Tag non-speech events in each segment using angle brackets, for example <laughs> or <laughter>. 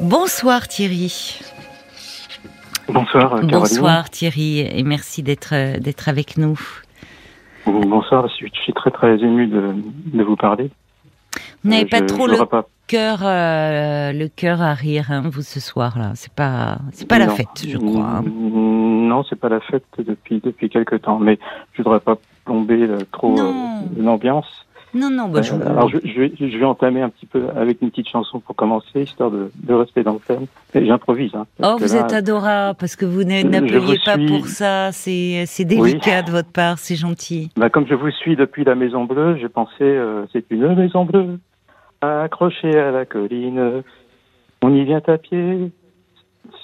Bonsoir Thierry. Bonsoir Caroline. Bonsoir Thierry et merci d'être euh, d'être avec nous. Bonsoir, je suis très très ému de, de vous parler. Vous n'avez pas trop le cœur euh, le cœur à rire hein, vous ce soir là. C'est pas c'est pas la fête, je crois. Hein. Non, c'est pas la fête depuis depuis quelque temps, mais je voudrais pas plomber euh, trop l'ambiance. Non, non, bah, je... Euh, alors je, je, vais, je vais entamer un petit peu avec une petite chanson pour commencer, histoire de, de rester dans le thème. J'improvise. Hein, oh, vous êtes adorable, parce que vous n'appuyez pas pour ça, c'est délicat de votre part, c'est gentil. Bah, comme je vous suis depuis la Maison Bleue, j'ai pensé, euh, c'est une Maison Bleue, accrochée à la colline, on y vient à pied,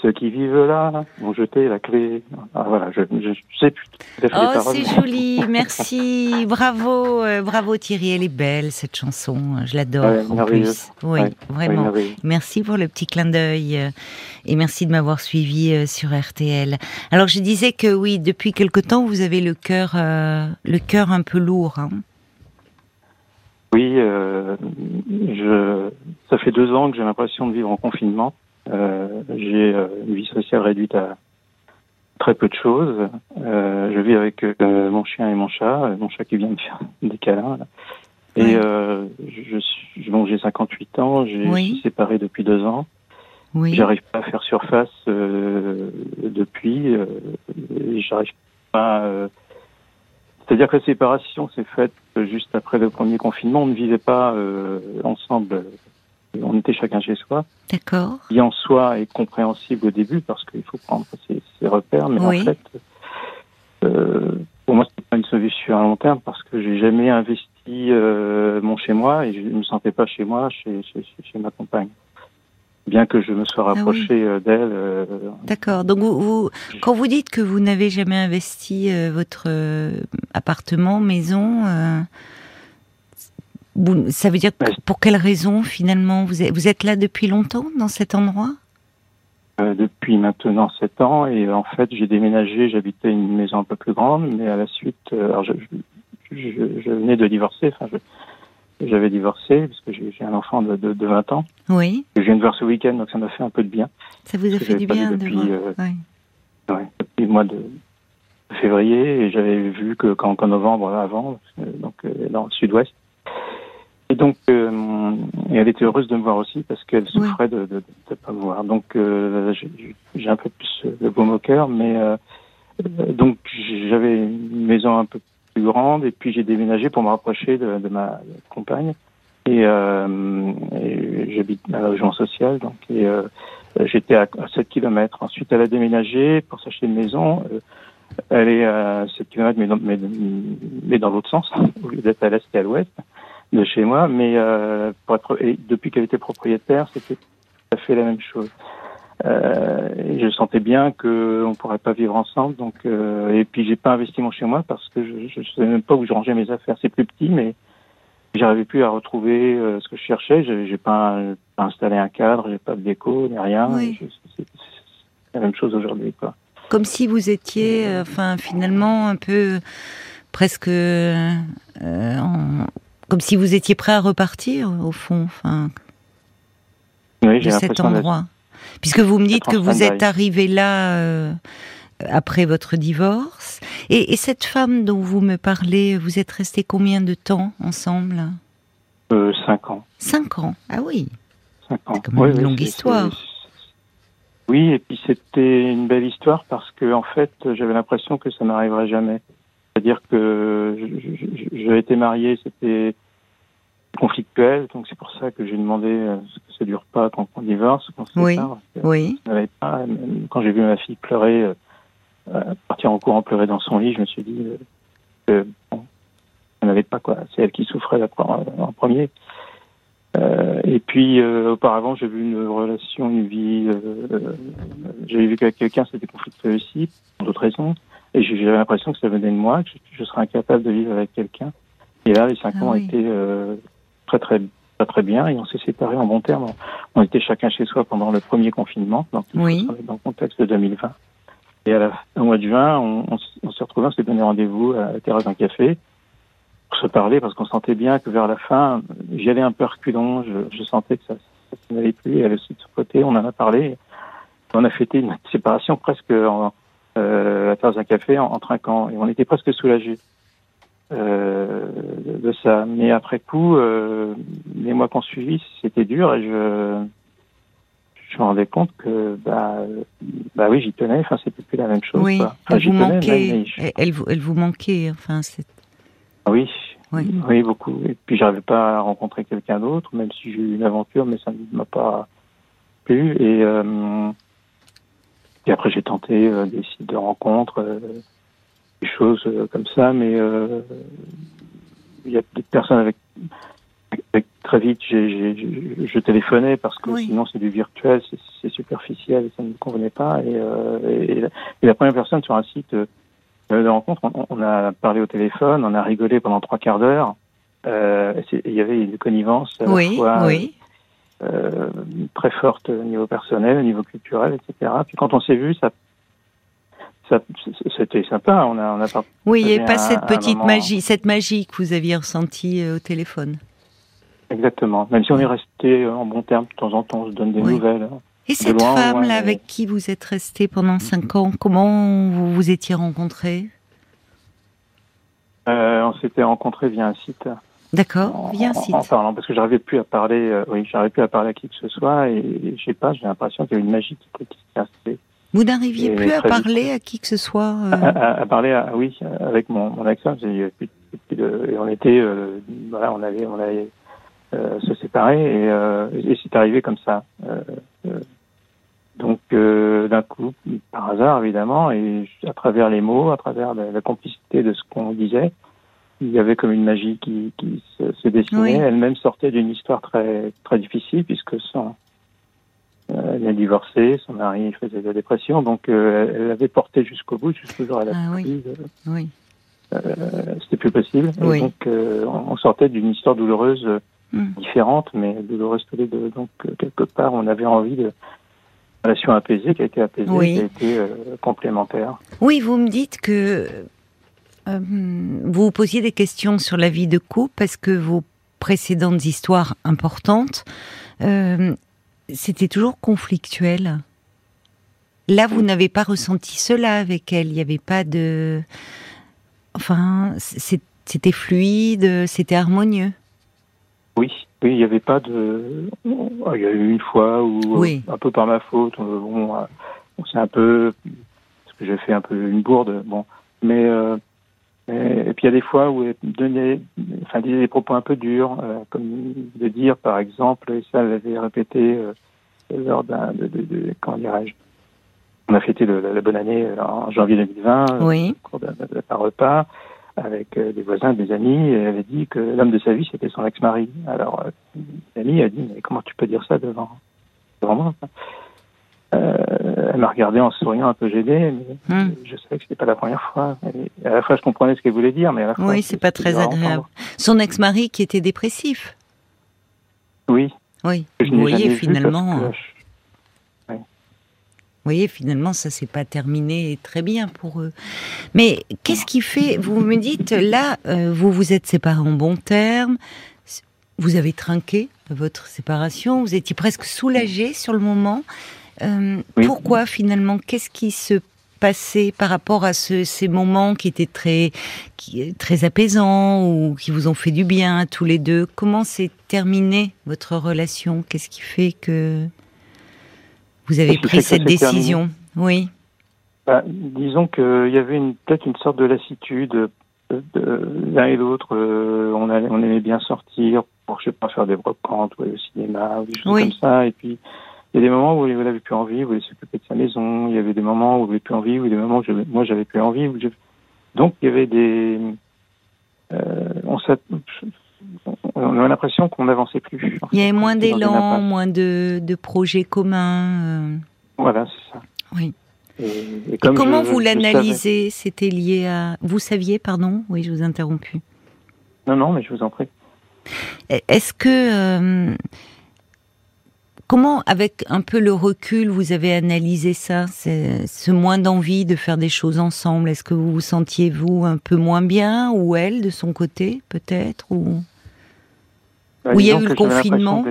ceux qui vivent là ont jeté la clé. Ah, voilà, je, je, sais plus. Oh, c'est joli, <laughs> merci, bravo, euh, bravo Thierry, elle est belle cette chanson, je l'adore en plus. Oui, vraiment. merci pour le petit clin d'œil euh, et merci de m'avoir suivi euh, sur RTL. Alors je disais que oui, depuis quelque temps, vous avez le cœur, le cœur un peu lourd. Hein. Oui, je, ça fait deux ans que j'ai l'impression de vivre en confinement. Euh, j'ai euh, une vie sociale réduite à très peu de choses. Euh, je vis avec mon chien et mon chat, mon chat qui vient me faire <laughs> des câlins. Et je bon, j'ai 58 ans, j'ai suis séparé depuis deux ans. Oui. J'arrive pas à faire surface euh, depuis. Euh, J'arrive pas. C'est-à-dire que la séparation s'est faite juste après le premier confinement. On ne vivait pas ensemble on était chacun chez soi. D'accord. Qui en soi est compréhensible au début parce qu'il faut prendre ses, repères, mais en fait, euh, pour moi, c'est pas une solution à long terme parce que j'ai jamais investi euh, mon chez moi et je ne me sentais pas chez moi, chez, chez, chez ma compagne. Bien que je me sois ah rapproché euh, d'elle. D'accord. Donc vous, vous, quand vous dites que vous n'avez jamais investi votre appartement, maison, ça veut dire pour quelle raison finalement vous êtes, vous êtes là depuis longtemps dans cet endroit? Euh, Depuis maintenant sept ans et en fait j'ai déménagé, j'habitais une maison un peu plus grande, mais à la suite, euh, alors je, je, venais de divorcer, enfin j'avais divorcé parce que j'ai un enfant de, de, 20 ans. Oui. je viens de voir ce week-end donc ça m'a fait un peu de bien. Ça vous a fait du bien depuis, de voir. Euh, ouais, depuis le mois de février et j'avais vu que qu'en novembre avant, donc dans le sud-ouest, et donc, euh, elle était heureuse de me voir aussi parce qu'elle souffrait de ne pas me voir. Donc, euh, j'ai un peu plus de baume au cœur, mais euh, donc j'avais une maison un peu plus grande et puis j'ai déménagé pour me rapprocher de, de ma compagne. Et, et j'habite à la région sociale, donc et j'étais à, 7 km. Ensuite, elle a déménagé pour s'acheter une maison. elle est à 7 km, mais dans, mais, mais dans l'autre sens, <laughs> au lieu d'être à l'est et à l'ouest de chez moi, mais euh, pour être, depuis qu'elle était propriétaire, c'était tout à fait la même chose. Euh, et je sentais bien qu'on ne pourrait pas vivre ensemble, donc euh, et puis j'ai pas investi mon chez moi parce que je ne savais même pas où je rangeais mes affaires. C'est plus petit, mais j'arrivais plus à retrouver ce que je cherchais. J'ai pas, pas installé un cadre, j'ai pas de déco ni rien. C'est la même chose aujourd'hui, quoi. Comme si vous étiez, enfin finalement un peu presque en comme si vous étiez prêt à repartir, au fond, enfin, oui, de cet endroit. Puisque vous me dites que vous êtes arrivé là euh, après votre divorce. Et, cette femme dont vous me parlez, vous êtes resté combien de temps ensemble? Euh, Cinq ans. Cinq ans, ah oui. Cinq ans. C'est quand même une longue histoire. Oui, et puis c'était une belle histoire parce que en fait, j'avais l'impression que ça n'arriverait jamais. C'est-à-dire que j'ai été marié, c'était conflictuel, donc c'est pour ça que j'ai demandé euh, que ça dure pas quand on divorce, quand oui, oui. Pas, quand j'ai vu ma fille pleurer, euh, euh, partir en courant pleurer dans son lit, je me suis dit que bon, elle n'avait pas quoi, c'est elle qui souffrait en premier. et puis auparavant, j'ai vu une relation, une vie, j'avais vu qu'avec quelqu'un c'était conflictuel aussi, pour d'autres raisons. Et j'ai l'impression que ça venait de moi, que je, serais incapable de vivre avec quelqu'un. Et là, les cinq ah ans ont été euh, très, très, très, très bien et on s'est séparés en bon terme. On était chacun chez soi pendant le premier confinement, donc oui. dans le contexte de 2020. Et à la, au mois de juin, on, on, s'est retrouvés, on s'est donné rendez-vous à la terrasse d'un café pour se parler parce qu'on sentait bien que vers la fin, j'y allais un peu reculant. Je, je sentais que ça, ça n'allait plus. Elle aussi de son côté, on en a parlé. On a fêté une séparation presque en, euh, à travers un café en, en, trinquant et on était presque soulagés euh, de, ça. Mais après coup, euh, les mois qu'on suivi, c'était dur et je je me rendais compte que bah bah oui j'y tenais. Enfin c'était plus la même chose oui. elle vous manquait. elle, vous elle vous manquait enfin c'est oui. Oui. oui beaucoup. Et puis j'arrivais pas à rencontrer quelqu'un d'autre même si j'ai eu une aventure mais ça ne m'a pas plu. Et euh, et après, j'ai tenté euh, des sites de rencontres, des choses euh, comme ça, mais il y a des personnes avec, avec très vite, j'ai, je téléphonais parce que sinon c'est du virtuel, c'est, superficiel, et ça ne me convenait pas. Et, et, la, première personne sur un site de rencontre, on, a parlé au téléphone, on a rigolé pendant trois quarts d'heure. il y avait une connivence à oui, la fois, oui. Euh, très forte au niveau personnel, au niveau culturel, etc. Puis quand on s'est vu, ça c'était sympa. On a, on a oui, il n'y avait pas cette petite magie, cette magie que vous aviez ressentie euh, au téléphone. Exactement. Même si on est resté en bon terme de temps en temps, on se donne des nouvelles. Hein. Et cette femme-là, avec qui vous êtes resté pendant cinq ans, comment vous vous étiez rencontrés euh, On s'était rencontrés via un site. D'accord, bien en, en, parlant, parce que j'arrivais plus à parler, euh, oui, j'arrivais plus à parler à qui que ce soit, et, je sais pas, j'ai l'impression qu'il y avait une magie qui était cassée. Vous n'arriviez plus à parler à qui que ce soit euh... à, parler, à, oui, avec mon, mon accent, et on était, euh, voilà, on avait, on avait euh, se séparer, et, euh, et c'est arrivé comme ça. donc, d'un coup, par hasard, évidemment, et à travers les mots, à travers la complicité de ce qu'on disait, il y avait comme une magie qui, qui se, se, dessinait. Elle-même sortait d'une histoire très très difficile puisque euh, elle est divorcée, son mari faisait de la dépression, donc euh, elle avait porté jusqu'au bout, jusqu'au jour à la ah, oui. Euh, oui. Euh, c'était plus possible. Et donc euh, on sortait d'une histoire douloureuse hmm. différente, mais douloureuse tous les deux. Donc quelque part, on avait envie de relation apaisée qui a été apaisée, qui a été complémentaire. Oui, vous me dites que euh, vous vous posiez des questions sur la vie de couple parce que vos précédentes histoires importantes, euh, c'était toujours conflictuel. Là, vous n'avez pas ressenti cela avec elle. Il n'y avait pas de. Enfin, c'était fluide, c'était harmonieux. Oui, oui, il n'y avait pas de. Il y a eu une fois où, un peu par ma faute, on, on s'est un peu. Parce que j'ai fait un peu une bourde, bon. Mais euh, puis il y a des fois où elle donnait, enfin, des propos un peu durs, euh, comme de dire par exemple, et ça elle avait répété euh, lors d'un, de, de, de, comment dirais-je, on a fêté le, la, bonne année euh, en janvier 2020, oui. au cours d'un, repas avec des voisins, des amis, et elle avait dit que l'homme de sa vie c'était son ex-mari. Alors l'ami a dit mais comment tu peux dire ça devant devant moi euh, elle m'a regardé en souriant un peu gênée, mais hmm. je savais que c'était pas la première fois. Et à la fois, je comprenais ce qu'elle voulait dire, mais à la fois. Oui, c'est pas très agréable. Son ex-mari qui était dépressif. Oui. Oui. Vous voyez finalement. Vous voyez, finalement, ça s'est pas terminé très bien pour eux. Mais qu'est-ce qui fait Vous me dites là, euh, vous vous êtes séparés en bons termes. Vous avez trinqué votre séparation. Vous étiez presque soulagé sur le moment. Euh, pourquoi finalement Qu'est-ce qui se passait par rapport à ces moments qui étaient très, qui, très apaisants ou qui vous ont fait du bien à tous les deux? Comment s'est terminée votre relation? Qu'est-ce qui fait que vous avez pris cette décision? Oui. Bah, disons qu'il y avait peut-être une sorte de lassitude l'un et l'autre. Euh, on, on aimait bien sortir pour, je sais pas, faire des brocantes ou aller au cinéma ou des choses comme ça. Et puis, il y a des moments où il n'avait plus envie, où il voulait s'occuper de sa maison. Il y avait des moments où il n'avait plus envie, a des moments où moi j'avais plus envie. Où Donc il y avait des. Euh, on, on avait l'impression qu'on n'avançait plus. Il y avait moins d'élan, moins de, de, projets communs. Euh. Voilà, c'est ça. Oui. Et, comment vous l'analysez? C'était lié à. Vous saviez, pardon? Oui, je vous ai interrompu. Non, non, mais je vous en prie. Est-ce que. Euh, Comment, avec un peu le recul, vous avez analysé ça, ce moins d'envie de faire des choses ensemble? Est-ce que vous vous sentiez, vous, un peu moins bien, ou elle, de son côté, peut-être ou... Bah, il y a eu le confinement?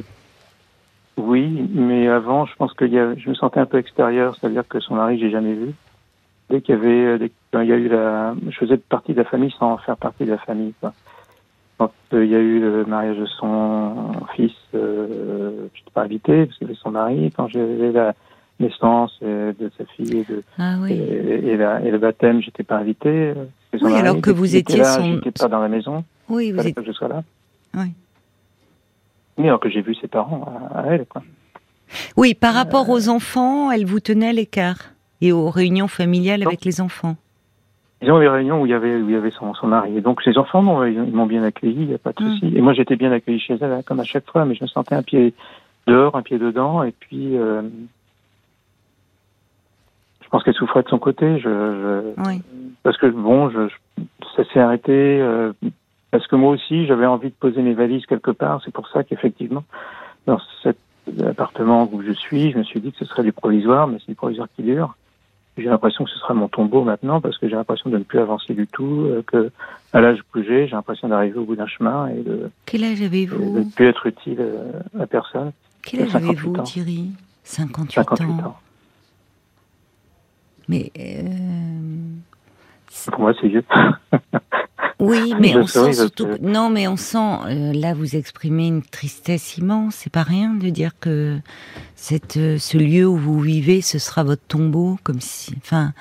Oui, mais avant, je pense que je me sentais un peu extérieur, c'est-à-dire que son mari, j'ai jamais vu. Dès qu'il y avait, dès il y a eu la, je faisais partie de la famille sans faire partie de la famille. Quoi. Quand euh, il y a eu le mariage de son fils, euh, je n'étais pas invité parce que c'était son mari. Quand j'avais la naissance de sa fille et, de, ah oui. et, la, et, le baptême, j'étais pas invité. Oui, alors que vous étiez là, son... J'étais pas dans la maison. Oui, vous que je sois là. Oui. Mais alors que j'ai vu ses parents à, elle, quoi. Oui, par rapport aux enfants, elle vous tenait à l'écart et aux réunions familiales avec les enfants. Ils ont les réunions où il y avait, où il y avait son, son mari. Et donc, ses enfants, ils m'ont bien accueilli, il n'y a pas de mm. souci. Et moi, j'étais bien accueilli chez elle, hein, comme à chaque fois, mais je me sentais un pied dehors, un pied dedans. Et puis, euh, je pense qu'elle souffrait de son côté. Je, je oui. Parce que, bon, je, ça s'est arrêté. Euh, parce que moi aussi, j'avais envie de poser mes valises quelque part. C'est pour ça qu'effectivement, dans cet appartement où je suis, je me suis dit que ce serait du provisoire, mais c'est du provisoire qui dure. J'ai l'impression que ce sera mon tombeau maintenant parce que j'ai l'impression de ne plus avancer du tout, euh, que à l'âge où j'ai, j'ai l'impression d'arriver au bout d'un chemin et de. Quel âge avez-vous De ne plus être utile euh, à personne. Quel âge avez-vous, Thierry? 58, 58 ans. Mais. Euh... Pour moi, c'est vieux. <laughs> Oui, mais on sent surtout. Non, mais on sent. Euh, là, vous exprimez une tristesse immense. C'est pas rien de dire que cette, euh, ce lieu où vous vivez, ce sera votre tombeau, comme si. Enfin,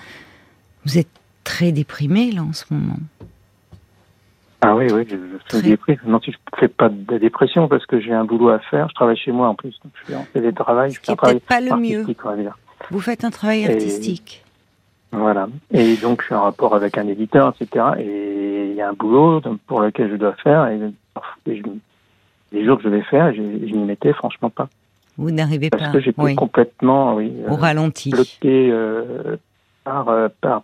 vous êtes très déprimé là en ce moment. Ah oui, oui, je, suis déprimé. Non, je ne fais pas de dépression parce que j'ai un boulot à faire. Je travaille chez moi en plus, donc je fais en télétravail. Ce qui n'est pas le mieux. Vous faites un travail artistique. Voilà. Et donc, je suis en rapport avec un éditeur, etc. Et il y a un boulot pour lequel je dois faire. Et, les jours que je vais faire, je, je n'y mettais franchement pas. Vous n'arrivez pas. Parce que j'étais complètement, oui, au ralenti, bloqué euh, par, euh, par.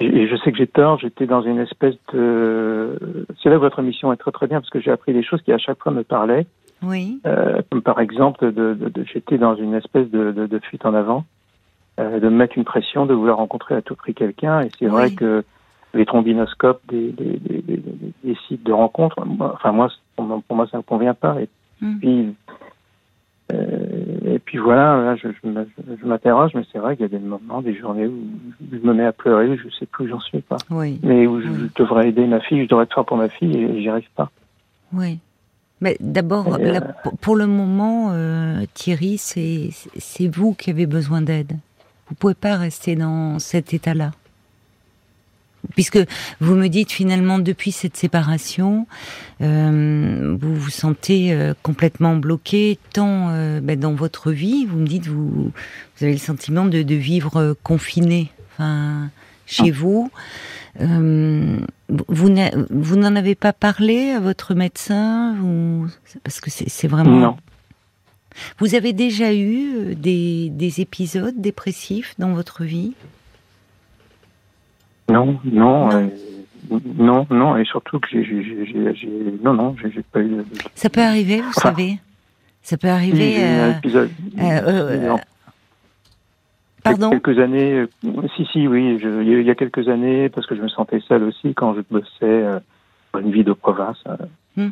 Et je sais que j'ai tort. J'étais dans une espèce de. C'est là où votre émission est très très bien parce que j'ai appris des choses qui à chaque fois me parlaient. Oui. Euh, comme par exemple, de, de, de j'étais dans une espèce de, de, fuite en avant. Euh, de me mettre une pression, de vouloir rencontrer à tout prix quelqu'un. Et c'est vrai que les trombinoscopes des, des, des, des, sites de rencontres, enfin moi, pour moi, ça ne me convient pas. Et hmm. puis, euh, et puis voilà, là, je, je, m'interroge, mais c'est vrai qu'il y a des moments, des journées où je me mets à pleurer, je ne sais plus où j'en suis pas. Oui. Mais où je devrais aider ma fille, je devrais être fort pour ma fille et j'y arrive pas. Oui. Mais d'abord, euh, pour le moment, euh, Thierry, c'est vous qui avez besoin d'aide. Vous pouvez pas rester dans cet état-là. Puisque vous me dites finalement depuis cette séparation, euh, vous vous sentez euh, complètement bloqué tant euh, ben, dans votre vie. Vous me dites vous, vous avez le sentiment de, de vivre confiné, enfin chez vous. vous vous n'en avez pas parlé à votre médecin parce que c'est vraiment non. Vous avez déjà eu euh, des, des épisodes dépressifs dans votre vie? Non, non, non. Euh, non, non, et surtout que j'ai, non, non, j'ai pas eu. Ça peut arriver, vous savez? Ça peut arriver. Euh, épisode, euh, pardon? Quelques années, si, si, oui, je, il y a quelques années, parce que je me sentais seul aussi quand je bossais dans une vie de province. Hmm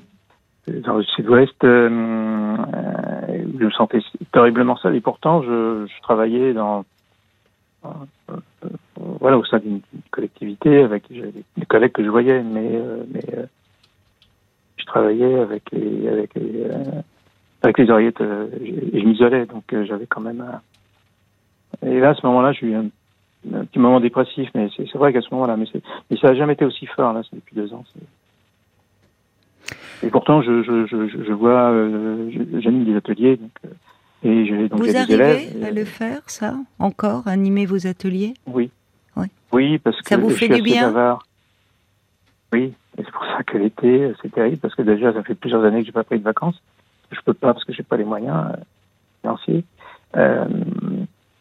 dans le sud-ouest, euh, euh, je me sentais terriblement seul et pourtant je, je travaillais dans euh, voilà au sein d'une collectivité avec des collègues que je voyais, mais mais je travaillais avec les avec les avec les oreillettes et je m'isolais donc j'avais quand même un... et là à ce moment-là j'ai eu un, petit moment dépressif mais c'est vrai qu'à ce moment-là mais, mais ça n'a jamais été aussi fort là c'est depuis deux ans. Et pourtant, je, je, je, je vois, euh, j'anime des ateliers. Donc, euh, et j'ai donc Vous des arrivez élèves, à le faire, ça, encore, animer vos ateliers? Oui. Oui, oui parce que ça vous je fait du bien? Bavard. Oui, et c'est pour ça que l'été, c'est terrible, parce que déjà, ça fait plusieurs années que j'ai pas pris de vacances. Je peux pas parce que j'ai pas les moyens euh, financiers. Euh,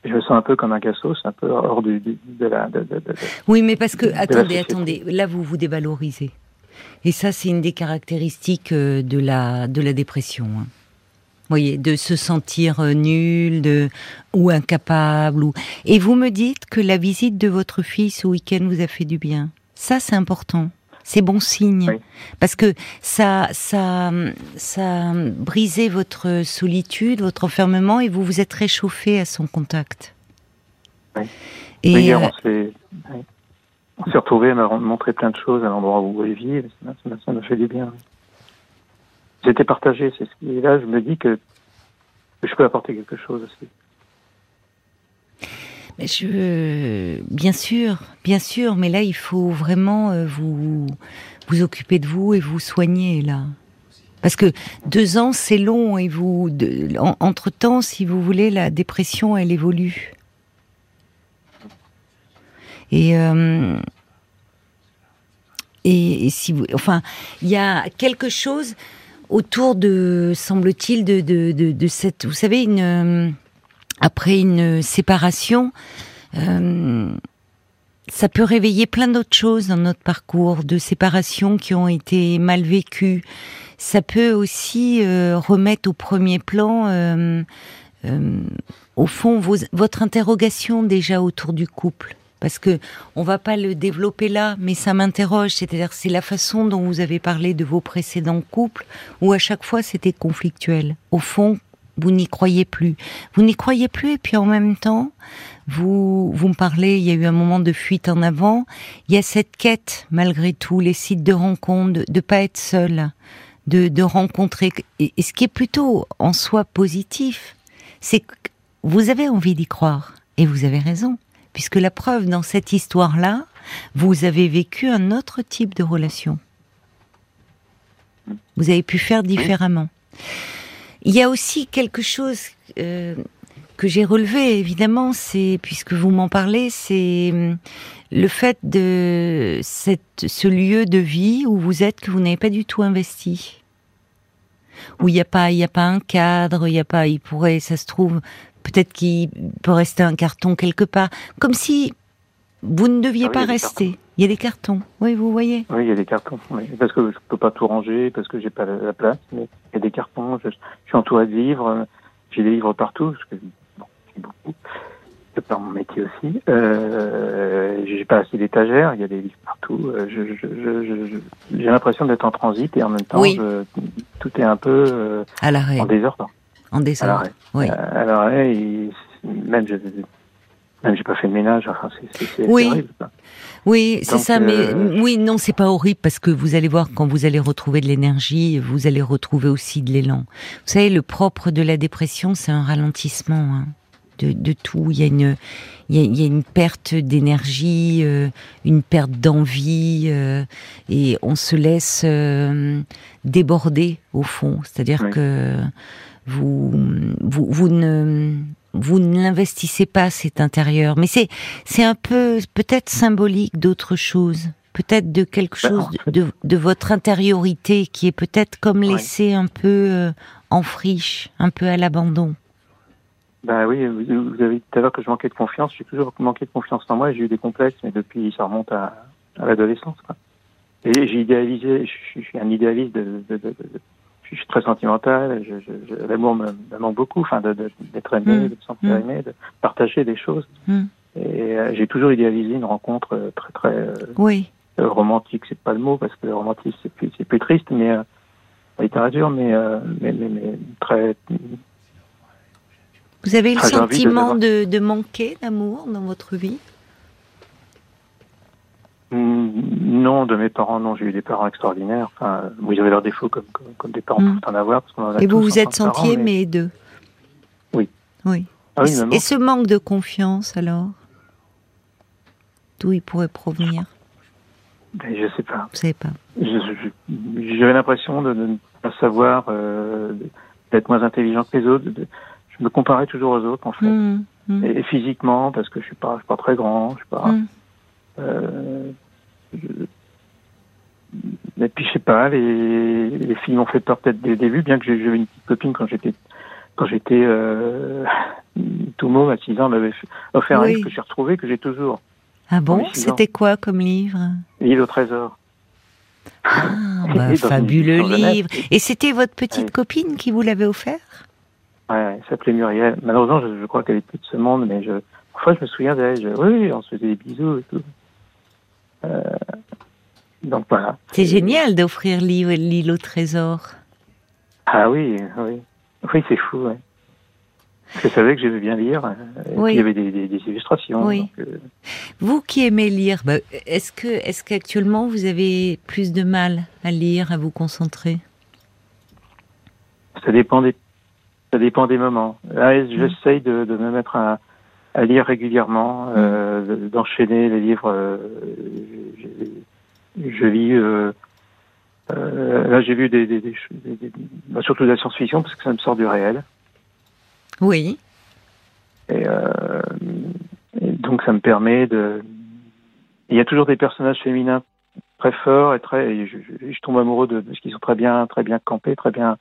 je me sens un peu comme un cassos, un peu hors du, de la. De, de, oui, mais parce que attendez, attendez, là vous vous dévalorisez. Et ça, c'est une des caractéristiques euh, de la, de la dépression. Hein. Vous voyez, de se sentir euh, nul de, ou incapable. Ou... Et vous me dites que la visite de votre fils ce week-end vous a fait du bien. Ça, c'est important. C'est bon signe. Parce que ça, ça, ça a brisé votre solitude, votre enfermement, et vous vous êtes réchauffé à son contact. Oui. Et on s'est retrouvés à me montrer plein de choses à l'endroit où elle vit, ça m'a fait du bien. J'étais partagé, c'est ce est là, je me dis que je peux apporter quelque chose aussi. Bien sûr, bien sûr, mais là il faut vraiment euh, vous vous occuper de vous et vous soigner là. Parce que deux ans c'est long et vous, entre temps, si vous voulez, la dépression elle évolue. Et euh, et, si vous, enfin, il y a quelque chose autour de, semble-t-il, de, de, de, cette, vous savez, euh, après une séparation, euh, ça peut réveiller plein d'autres choses dans notre parcours, de séparations qui ont été mal vécues. Ça peut aussi remettre au premier plan, au fond, votre interrogation déjà autour du couple parce que on va pas le développer là, mais ça m'interroge. C'est-à-dire, c'est la façon dont vous avez parlé de vos précédents couples, où à chaque fois c'était conflictuel. Au fond, vous n'y croyez plus. Vous n'y croyez plus, et puis en même temps, vous vous me parlez. Il y a eu un moment de fuite en avant. Il y a cette quête, malgré tout, les sites de rencontres, de, ne pas être seul, de, de rencontrer. Et, et ce qui est plutôt en soi positif, c'est que vous avez envie d'y croire, et vous avez raison puisque la preuve dans cette histoire-là, vous avez vécu un autre type de relation. Vous avez pu faire différemment. Il y a aussi quelque chose euh, que j'ai relevé, évidemment, c'est puisque vous m'en parlez, c'est hum, le fait de cette, ce lieu de vie où vous êtes que vous n'avez pas du tout investi, où il n'y a pas, il y a pas un cadre, il n'y a pas, il pourrait, ça se trouve, Peut-être qu'il peut rester un carton quelque part. Comme si vous ne deviez ah pas rester. Il y a des cartons. Oui, vous voyez. Oui, il y a des cartons. Parce que je peux pas tout ranger, parce que j'ai pas la place. Mais il y a des cartons. Je, suis entouré de livres. J'ai des livres partout. Parce que, bon, j'ai beaucoup. C'est par mon métier aussi. Euh, j'ai pas assez d'étagères. Il y a des livres partout. Euh, j'ai l'impression d'être en transit et en même temps, tout est un peu euh, à l'arrêt. en désordre. En. Oui. Alors, même je même j'ai pas fait de ménage. Enfin, c'est oui. Horrible, oui, c'est ça. Mais euh, oui, non, c'est pas horrible parce que vous allez voir quand vous allez retrouver de l'énergie, vous allez retrouver aussi de l'élan. Vous savez, le propre de la dépression, c'est un ralentissement hein, de, de, tout. Il y a une, il y a, il y a une perte d'énergie, euh, une perte d'envie, euh, et on se laisse déborder au fond. C'est-à-dire que vous, vous, vous ne vous n'investissez pas cet intérieur. Mais c'est c'est un peu peut-être symbolique d'autre chose, peut-être de quelque ben, chose de, de, votre intériorité qui est peut-être comme laissé un peu euh, en friche, un peu à l'abandon. Ben oui, vous avez dit tout à l'heure que je manquais de confiance. J'ai toujours manqué de confiance en moi. J'ai eu des complexes, mais depuis ça remonte à, à l'adolescence. Et j'ai idéalisé. Je, suis un idéaliste de, de, de, je suis très sentimental, je, je, l'amour me, manque beaucoup, enfin d'être aimé, mm. de se sentir mm. aimé, de partager des choses. Mm. Et euh, j'ai toujours idéalisé une rencontre euh, très très euh, oui. romantique, c'est pas le mot parce que le romantisme c'est plus c'est plus triste, mais en littérature, mais, mais, mais, mais très. Vous avez le sentiment de, de manquer d'amour dans votre vie? Non, de mes parents, non. J'ai eu des parents extraordinaires. Enfin, ils avaient leurs défauts comme, comme, des parents mm. peuvent en avoir. Et vous vous êtes senti aimé d'eux? Oui. Oui. Ah et, ce manque de confiance, alors? D'où il pourrait provenir? Ben, Je sais pas. Vous savez pas. J'avais l'impression de, ne pas savoir, euh, d'être moins intelligent que les autres. Je me comparais toujours aux autres, en fait. Mm, mm. Et, physiquement, parce que je suis pas, je suis pas très grand, je suis pas. Euh, et puis je sais pas, les, les filles m'ont fait peur peut-être dès le début, bien que j'avais une petite copine quand j'étais quand j'étais euh, tout môme à 6 ans, m'avait offert un livre que j'ai retrouvé, que j'ai toujours. Ah bon? C'était quoi comme livre? L'île au trésor. Ah, <laughs> bah, fabuleux livre. Et c'était votre petite copine qui vous l'avait offert? Ouais, elle s'appelait Muriel. Malheureusement, je, crois qu'elle est plus de ce monde, mais je, parfois je me souviens d'elle. Oui, on se faisait des bisous et tout. Euh, donc voilà. C'est génial d'offrir l'île au trésor. Ah oui, oui. Oui, c'est fou, ouais. Je savais que j'aimais bien lire. Euh, il y avait des, illustrations. Oui. Euh, vous qui aimez lire, bah, est-ce que, est-ce qu'actuellement vous avez plus de mal à lire, à vous concentrer? Ça dépend des, ça dépend des moments. Là, mm. j'essaye de, de, me mettre à, à lire régulièrement, mm. euh, d'enchaîner les livres. je, je, lis. là, j'ai lu des, des, des, bah, surtout de la science-fiction parce que ça me sort du réel. Oui. Euh, et, donc ça me permet de. Il y a toujours des personnages féminins très forts et très. je, tombe amoureux de, ce qu'ils sont très bien, très bien campés, très bien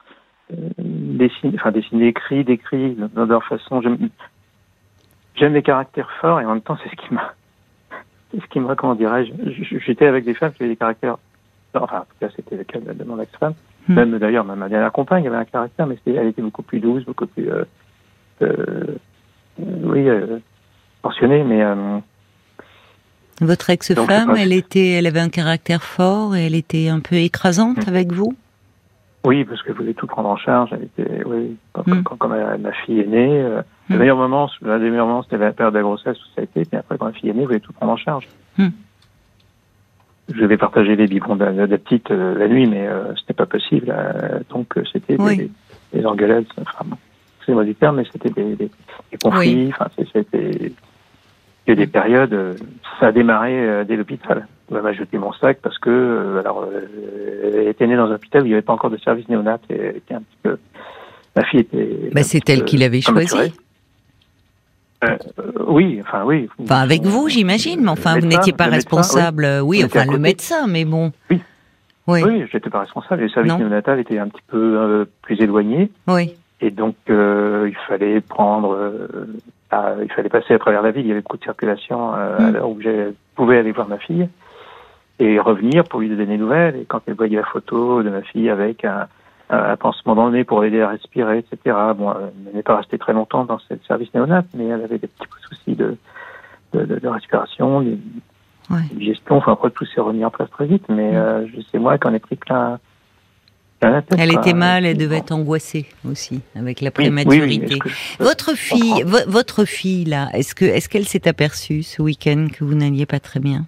euh, dessinés, enfin dessinés, écrits, décrits dans leur façon. J'aime les caractères forts et en même temps c'est ce qui m'a, ce qui m'a, comment dirais-je, j'étais avec des femmes qui avaient des caractères. Enfin, en tout cas, c'était le cas de mon ex-femme. Hmm. Même d'ailleurs, ma, dernière compagne avait un caractère, mais elle était beaucoup plus douce, beaucoup plus euh, euh, oui, euh, mentionné, mais. Votre ex-femme, elle était, elle avait un caractère fort et elle était un peu écrasante mm. avec vous? Oui, parce qu'elle voulait tout prendre en charge. Était, oui, quand, mm. ma, fille est née, le mm. meilleur moment, l'un des meilleurs moments, c'était la période de la grossesse où ça a été. Puis après, quand ma fille est née, elle voulait tout prendre en charge. Je vais partager les biberons de, la petite la nuit, mais ce n'était pas possible. donc c'était des, des, engueulades. Enfin, c'est moi du terme, mais c'était des, des, conflits. Enfin, c'était il y a des périodes, euh, ça a démarré euh, dès l'hôpital. M'a jeté mon sac parce que, euh, alors, elle était née dans un hôpital où il n'y avait pas encore de service néonat et elle était un petit peu. Ma fille était. Bah, c'est elle qui l'avait choisi. Euh, oui, enfin oui. Enfin avec vous, j'imagine, mais enfin vous n'étiez pas responsable. oui, enfin le médecin, mais bon. Oui. Oui, oui j'étais pas responsable. Le service néonatal était un petit peu plus éloigné. Oui. Et donc, euh, il fallait prendre, euh, il fallait passer à travers la ville. Il y avait beaucoup de circulation euh, à mm. l'heure où je pouvais aller voir ma fille et revenir pour lui donner des nouvelles. Et quand elle voyait la photo de ma fille avec un, un pansement dans le nez pour l'aider à respirer, etc. Bon, elle n'est pas restée très longtemps dans ce service néonat, mais elle avait des petits soucis de, de, de, respiration, de ouais. digestion. Enfin, après, tout s'est remis en place très vite. Mais mm. euh, je sais moi qu'en ai pris plein elle était mal, elle devait être angoissée aussi avec la prématurité. votre fille, votre fille là, est-ce que est-ce qu'elle s'est aperçue ce week-end que vous n'alliez pas très bien?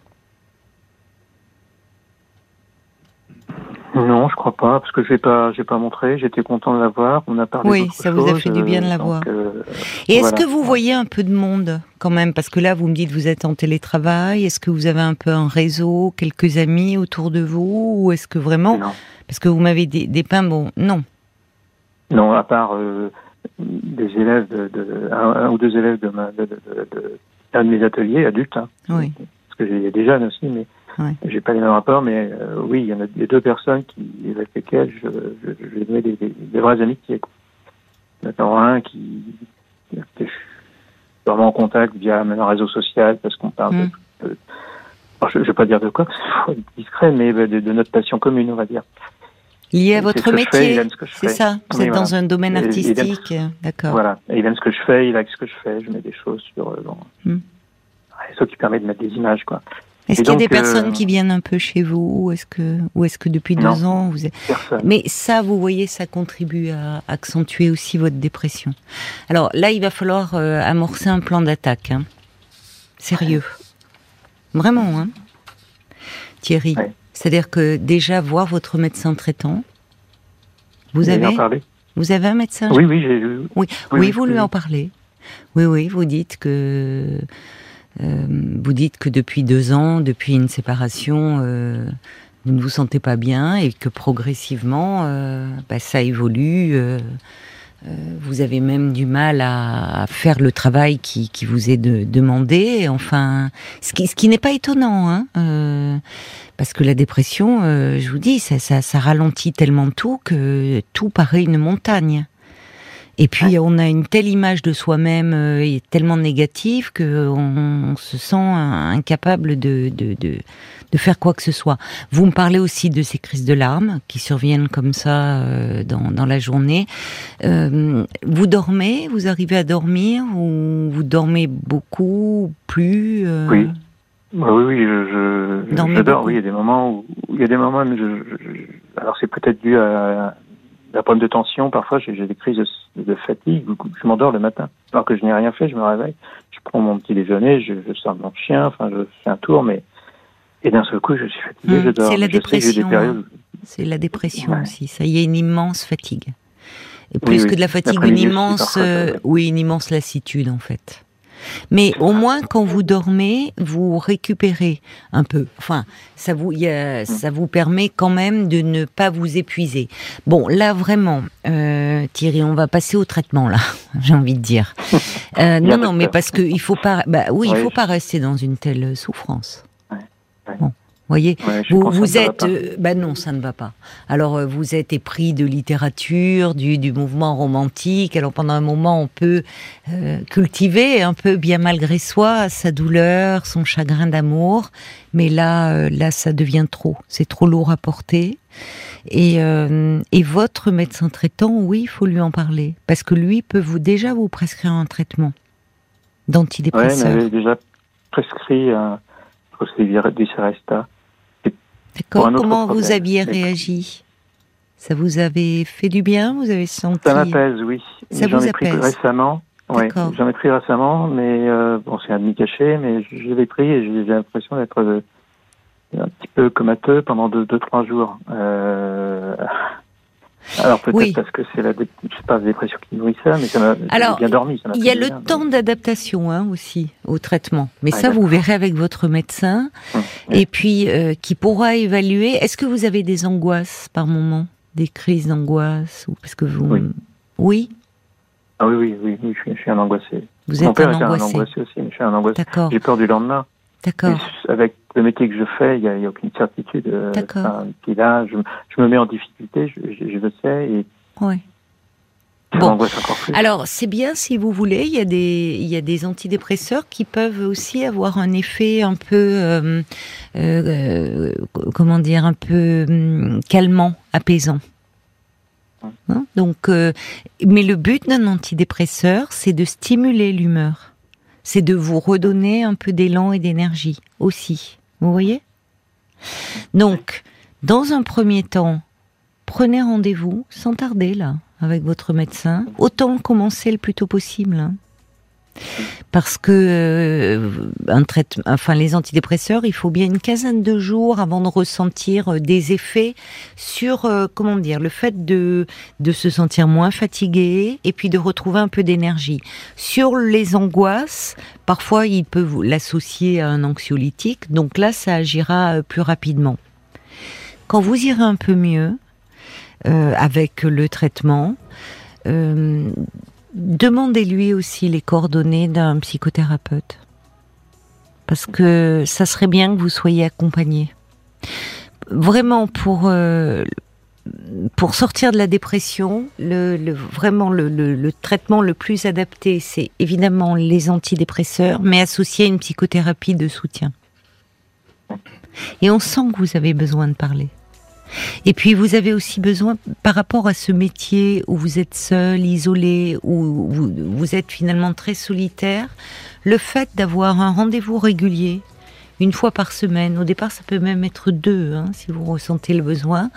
Non, je crois pas, parce que j'ai pas, j'ai pas montré. J'étais content de la voir. On a parlé. Oui, ça vous a fait du bien de la voir. Euh, Et est-ce que vous voyez un peu de monde quand même? Parce que là, vous me dites vous êtes en télétravail. Est-ce que vous avez un peu un réseau, quelques amis autour de vous, ou est-ce que vraiment Parce que vous m'avez dépeint, bon, non. Non, à part euh, des élèves, de, un, ou deux élèves de, de, de, mes ateliers adultes. Hein. oui. Parce que j'ai des jeunes aussi, mais Ouais. J'ai pas les mêmes rapports, mais euh, oui, il y en a deux personnes qui, avec lesquelles je, je, je vais donner des, des, des, vrais amis qui écoutent. Notamment un qui, qui je suis vraiment en contact via un réseau social parce qu'on parle de, mm. je, ne vais pas dire de quoi, <laughs> faut être discret, mais de, de, notre passion commune, on va dire. Lié à votre métier, c'est ça. Vous êtes dans un domaine artistique, d'accord. Voilà, il aime ce que je fais, il aime ce que je fais. Je mets des choses sur euh, mm. réseau qui permet de mettre des images, quoi. Est-ce qu'il y a des personnes euh, qui viennent un peu chez vous ou est-ce que ou est-ce que depuis deux ans vous êtes... Mais ça, vous voyez, ça contribue à accentuer aussi votre dépression. Alors là, il va falloir euh, amorcer un plan d'attaque. Hein. Sérieux, vraiment, hein. Thierry. C'est-à-dire que déjà voir votre médecin traitant. Vous avez Vous avez un médecin? Oui, oui, j'ai oui. oui, oui, vous lui en parlez. Oui, oui, vous dites que euh, vous dites que depuis deux ans, depuis une séparation, euh, vous ne vous sentez pas bien et que progressivement, euh, bah, ça évolue. vous avez même du mal à, faire le travail qui, vous est demandé. Enfin, ce qui, ce qui n'est pas étonnant, hein, parce que la dépression, je vous dis, ça, ça ralentit tellement tout que tout paraît une montagne. Et puis on a une telle image de soi-même euh, tellement négative que on, se sent incapable de, de, de, de, faire quoi que ce soit. Vous me parlez aussi de ces crises de larmes qui surviennent comme ça euh, dans, dans la journée. Euh, vous dormez? Vous arrivez à dormir? Ou vous dormez beaucoup Plus Oui. bah oui, oui, je, j'adore. Oui, il y a des moments où, il y a des moments où je, alors c'est peut-être dû à, la problème de tension. Parfois, j'ai, des crises de, fatigue. Je m'endors le matin, alors que je n'ai rien fait. Je me réveille, je prends mon petit déjeuner, je, je sors mon chien, enfin, je fais un tour, mais et d'un seul coup, je suis fatigué, je dors. C'est la dépression. Hein. C'est la dépression aussi. Ça, y a une immense fatigue. Et plus que de la fatigue, une immense, euh, oui, une immense lassitude en fait. Mais au moins, quand vous dormez, vous récupérez un peu. Enfin, ça vous, ça vous permet quand même de ne pas vous épuiser. Bon, là vraiment, euh, Thierry, on va passer au traitement là. <laughs> J'ai envie de dire. Euh, <laughs> non, non, mais parce qu'il faut pas. Bah oui, il faut pas rester dans une telle souffrance. Bon voyez, vous, vous êtes, euh, bah non, ça ne va pas. Alors euh, vous êtes épris de littérature, du, du, mouvement romantique. Alors pendant un moment, on peut euh, cultiver un peu, bien malgré soi, sa douleur, son chagrin d'amour. Mais là, là, ça devient trop. C'est trop lourd à porter. Et, et votre médecin traitant, oui, il faut lui en parler, parce que lui peut vous déjà vous prescrire un traitement d'antidépresseur. Oui, déjà prescrit un, du Seresta D'accord. Comment vous aviez réagi? Ça vous avait fait du bien? Vous avez senti Ça m'apaise, oui. Ça vous apaise. Pris récemment. J'en ai pris récemment, mais euh, bon, c'est un demi-caché, mais je l'ai pris et j'ai l'impression d'être euh, un petit peu comateux pendant deux, deux trois jours. Euh, alors peut-être parce que c'est la, pas, la dépression qui nourrit ça, mais ça m'a bien dormi. il y a le temps d'adaptation hein, aussi au traitement, mais ça vous verrez avec votre médecin, hum, et puis euh, qui pourra évaluer. Est-ce que vous avez des angoisses par moment, des crises d'angoisse ou parce que vous, oui, oui? Ah oui, oui, oui, oui je, suis, un angoissé. Vous Mon êtes père un angoissé. un angoissé aussi, je suis un angoissé. J'ai peur du lendemain. D'accord. Avec le métier que je fais, il n'y a, aucune certitude. Euh, D'accord. puis là, je, je, me mets en difficulté, je, je, le sais. Et oui. Bon. Alors c'est bien si vous voulez. Il y a des il y a des antidépresseurs qui peuvent aussi avoir un effet un peu euh, euh, comment dire un peu hum, calmant, apaisant. Hein? Donc, mais le but d'un antidépresseur, c'est de stimuler l'humeur c'est de vous redonner un peu d'élan et d'énergie aussi. Vous voyez? Donc, dans un premier temps, prenez rendez-vous sans tarder là avec votre médecin. Autant commencer le plus tôt possible. Hein parce que euh, un traitement, enfin les antidépresseurs, il faut bien une quinzaine de jours avant de ressentir euh, des effets sur euh, comment dire le fait de de se sentir moins fatigué et puis de retrouver un peu d'énergie. Sur les angoisses, parfois il peut l'associer à un anxiolytique, donc là ça agira plus rapidement. Quand vous irez un peu mieux avec le traitement, demandez-lui aussi les coordonnées d'un psychothérapeute. Parce que ça serait bien que vous soyez accompagné. Vraiment, pour, euh, pour sortir de la dépression, le, vraiment le, le, traitement le plus adapté, c'est évidemment les antidépresseurs, mais associé à une psychothérapie de soutien. Et on sent que vous avez besoin de parler. Et puis vous avez aussi besoin, par rapport à ce métier où vous êtes seul, isolé, où vous, êtes finalement très solitaire, le fait d'avoir un rendez-vous régulier, une fois par semaine, au départ ça peut même être deux, hein, si vous ressentez le besoin,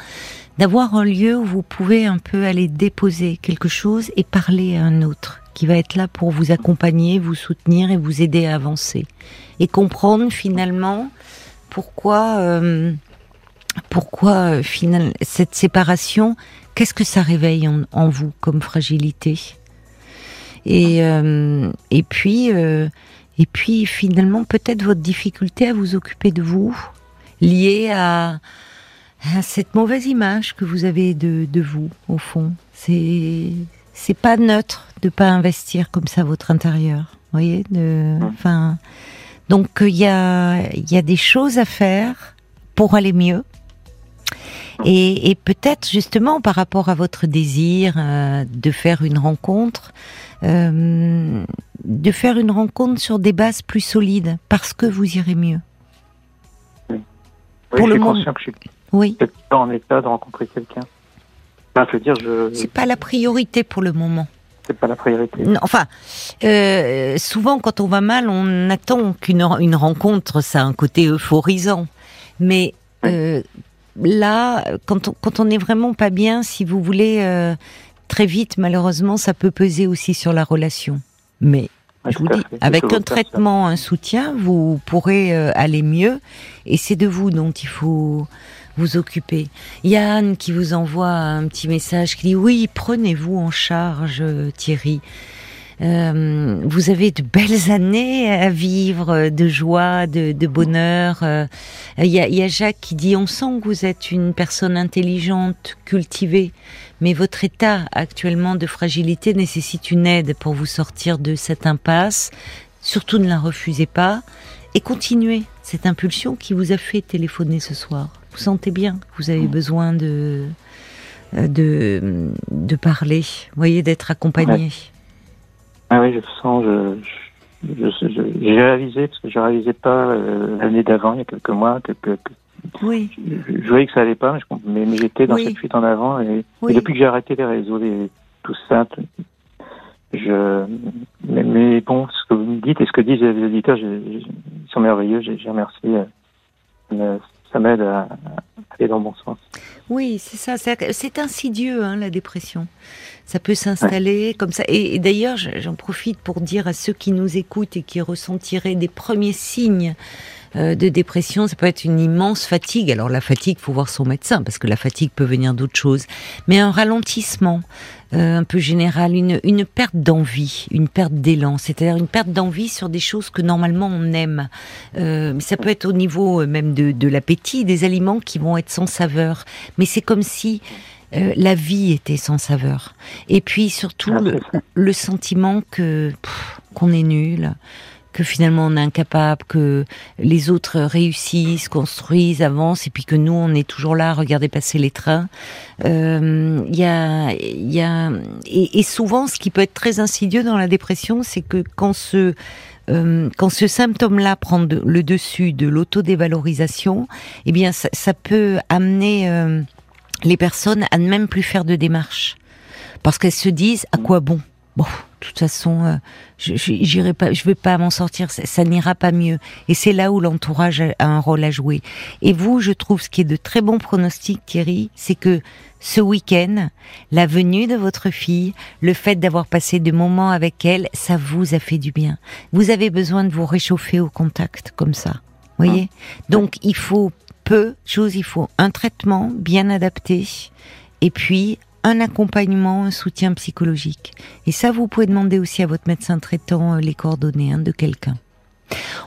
d'avoir un lieu où vous pouvez un peu aller déposer quelque chose et parler à un autre qui va être là pour vous accompagner, vous soutenir et vous aider à avancer. Et comprendre finalement pourquoi... Euh, pourquoi euh, finalement cette séparation Qu'est-ce que ça réveille en, vous comme fragilité? Et, euh, et puis euh, et puis finalement peut-être votre difficulté à vous occuper de vous liée à, cette mauvaise image que vous avez de, de vous au fond. C'est c'est pas neutre de pas investir comme ça votre intérieur. Voyez de enfin donc il y a il y a des choses à faire pour aller mieux et, et peut-être justement par rapport à votre désir euh, de faire une rencontre, euh, de faire une rencontre sur des bases plus solides, parce que vous irez mieux. Oui. Pour le moment, que je suis oui. pas en état de rencontrer quelqu'un. Enfin, dire, je. C'est pas la priorité pour le moment. c'est pas la priorité. enfin, euh, souvent quand on va mal, on attend qu'une une rencontre, ça a un côté euphorisant. Mais euh, là, quand on, quand on est vraiment pas bien, si vous voulez, euh, très vite, malheureusement, ça peut peser aussi sur la relation. Mais je vous dis, avec un traitement, un soutien, vous pourrez aller mieux. Et c'est de vous dont il faut vous occuper. Yann qui vous envoie un petit message qui dit oui, prenez-vous en charge, Thierry. Euh, vous avez de belles années à vivre, de joie, de, bonheur. Euh, il y, a, y, a, Jacques qui dit on sent que vous êtes une personne intelligente, cultivée, mais votre état actuellement de fragilité nécessite une aide pour vous sortir de cette impasse. Surtout ne la refusez pas et continuez cette impulsion qui vous a fait téléphoner ce soir vous sentez bien que vous avez besoin de, euh, de, de parler, voyez, d'être accompagné. Ah oui, je sens, je, j'ai réalisé, parce que je ne réalisais pas euh, l'année d'avant, il y a quelques mois, quelques, oui. Je, voyais que ça allait pas, mais, j'étais dans cette fuite en avant, et, depuis que j'ai arrêté les réseaux, les, tout ça, je, mais, bon, ce que vous me dites et ce que disent les auditeurs, ils sont merveilleux, j'ai remercié euh, ça m'aide à, aller dans le bon sens. Oui, c'est ça. C'est insidieux, hein, la dépression. Ça peut s'installer comme ça. Et, d'ailleurs, j'en profite pour dire à ceux qui nous écoutent et qui ressentiraient des premiers signes euh, de dépression, ça peut être une immense fatigue. Alors la fatigue, faut voir son médecin parce que la fatigue peut venir d'autres choses, mais un ralentissement, euh, un peu général, une, une perte d'envie, une perte d'élan, c'est-à-dire une perte d'envie sur des choses que normalement on aime. Euh, ça peut être au niveau euh, même de, de l'appétit, des aliments qui vont être sans saveur, mais c'est comme si euh, la vie était sans saveur. Et puis surtout ah, le, le, sentiment que qu'on est nul, que finalement on est incapable, que les autres réussissent, construisent, avancent, et puis que nous on est toujours là à regarder passer les trains. Il euh, y a, y a et, souvent ce qui peut être très insidieux dans la dépression, c'est que quand ce euh, quand ce symptôme-là prend le dessus de l'autodévalorisation, eh bien ça, peut amener euh, les personnes à ne même plus faire de démarche parce qu'elles se disent à quoi bon? Bon, de toute façon, euh, je j'irai pas, je vais pas m'en sortir, ça, n'ira pas mieux. Et c'est là où l'entourage a un rôle à jouer. Et vous, je trouve ce qui est de très bons pronostics, Thierry, c'est que ce week-end, la venue de votre fille, le fait d'avoir passé des moments avec elle, ça vous a fait du bien. Vous avez besoin de vous réchauffer au contact, comme ça. Voyez? Ah. Donc, il faut peu de choses, il faut un traitement bien adapté, et puis un accompagnement, un soutien psychologique. Et ça, vous pouvez demander aussi à votre médecin traitant euh, les coordonnées hein, de quelqu'un.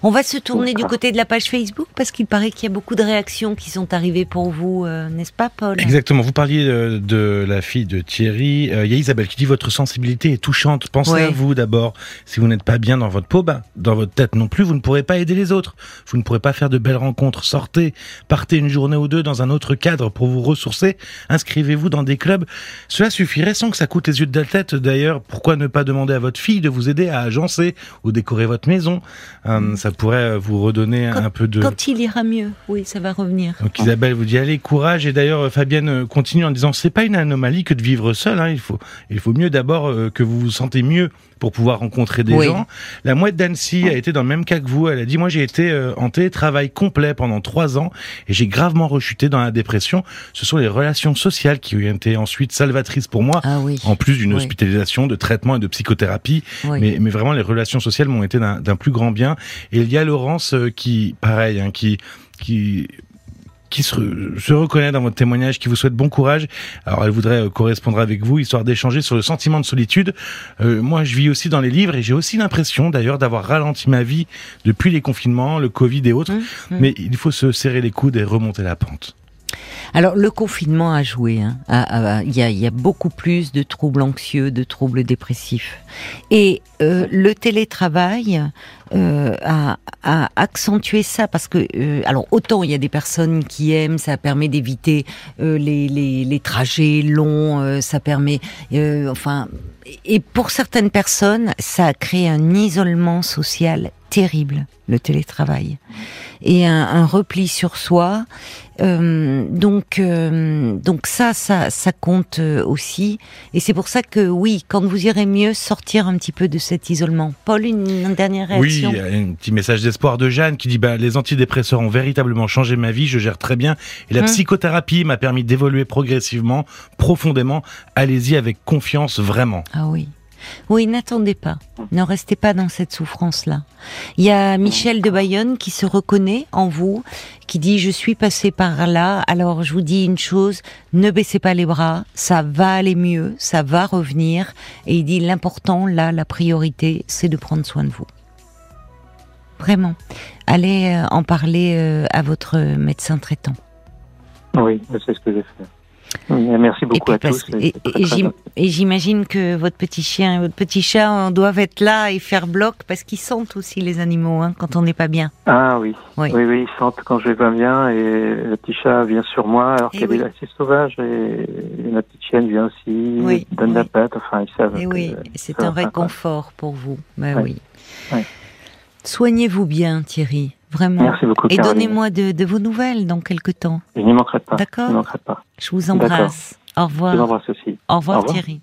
On va se tourner du côté de la page Facebook parce qu'il paraît qu'il y a beaucoup de réactions qui sont arrivées pour vous, euh, n'est-ce pas, Paul? Exactement. Vous parliez euh, de, la fille de Thierry. Euh, il y a Isabelle qui dit votre sensibilité est touchante. Pensez à vous d'abord. Si vous n'êtes pas bien dans votre peau, bah, dans votre tête non plus, vous ne pourrez pas aider les autres. Vous ne pourrez pas faire de belles rencontres. Sortez, partez une journée ou deux dans un autre cadre pour vous ressourcer. Inscrivez-vous dans des clubs. Cela suffirait sans que ça coûte les yeux de la tête. D'ailleurs, pourquoi ne pas demander à votre fille de vous aider à agencer ou décorer votre maison? Euh, ça pourrait euh, vous redonner un peu de... Quand il ira mieux, oui, ça va revenir. Donc Isabelle vous dit allez, courage. Et d'ailleurs, euh, Fabienne continue en disant c'est pas une anomalie que de vivre seul. Hein. Il, faut, il faut mieux d'abord que vous vous sentez mieux pour pouvoir rencontrer des gens. La mouette d'Annecy a été dans le même cas que vous. Elle a dit, moi j'ai été en télétravail complet pendant trois ans et j'ai gravement rechuté dans la dépression. Ce sont les relations sociales qui ont été ensuite salvatrices pour moi, ah oui. en plus d'une hospitalisation, de traitement et de psychothérapie. Mais, mais vraiment, les relations sociales m'ont été d'un plus grand bien. Et il y a Laurence euh, qui, pareil, hein, qui qui qui se, se, reconnaît dans votre témoignage, qui vous souhaite bon courage. Alors elle voudrait euh, correspondre avec vous, histoire d'échanger sur le sentiment de solitude. Euh, moi, je vis aussi dans les livres et j'ai aussi l'impression d'ailleurs d'avoir ralenti ma vie depuis les confinements, le Covid et autres. Mmh, mmh. Mais il faut se serrer les coudes et remonter la pente. Alors le confinement a joué. Hein. Il y, a, beaucoup plus de troubles anxieux, de troubles dépressifs. Et euh, le télétravail euh, a, accentué ça parce que, euh, alors autant il y a des personnes qui aiment, ça permet d'éviter les, les, trajets longs, ça permet, enfin, et pour certaines personnes, ça a créé un isolement social terrible, le télétravail. Et un, repli sur soi. Euh, donc, euh, donc ça, ça, ça compte euh, aussi. Et c'est pour ça que oui, quand vous irez mieux, sortir un petit peu de cet isolement. Paul, une, dernière réaction. Oui, un petit message d'espoir de Jeanne qui dit bah, les antidépresseurs ont véritablement changé ma vie, je gère très bien. Et la hum. psychothérapie m'a permis d'évoluer progressivement, profondément. Allez-y avec confiance, vraiment. Ah oui. Oui, n'attendez pas. Ne restez pas dans cette souffrance-là. Il y a Michel de Bayonne qui se reconnaît en vous, qui dit je suis passé par là. Alors je vous dis une chose, ne baissez pas les bras, ça va aller mieux, ça va revenir. Et il dit l'important là, la priorité, c'est de prendre soin de vous. Vraiment. Allez euh, en parler euh, à votre médecin traitant. Oui, c'est ce que j'ai fait. Merci beaucoup à tous. Et, j'imagine que votre petit chien et votre petit chat doivent être là et faire bloc parce qu'ils sentent aussi les animaux hein, quand on n'est pas bien. Ah oui. oui. oui, ils sentent quand je vais pas bien et le petit chat vient sur moi alors qu'elle est assez sauvage et, la petite chienne vient aussi, donne la patte, enfin ils savent. Et oui, c'est un réconfort pour vous. Ben oui. Soignez-vous bien Thierry. Vraiment. Merci beaucoup. Et donnez-moi de, vos nouvelles dans quelques temps. Je n'y manquerai pas. D'accord. Je manquerai pas. Je vous embrasse. Au revoir. Je vous embrasse aussi. Au revoir, Thierry.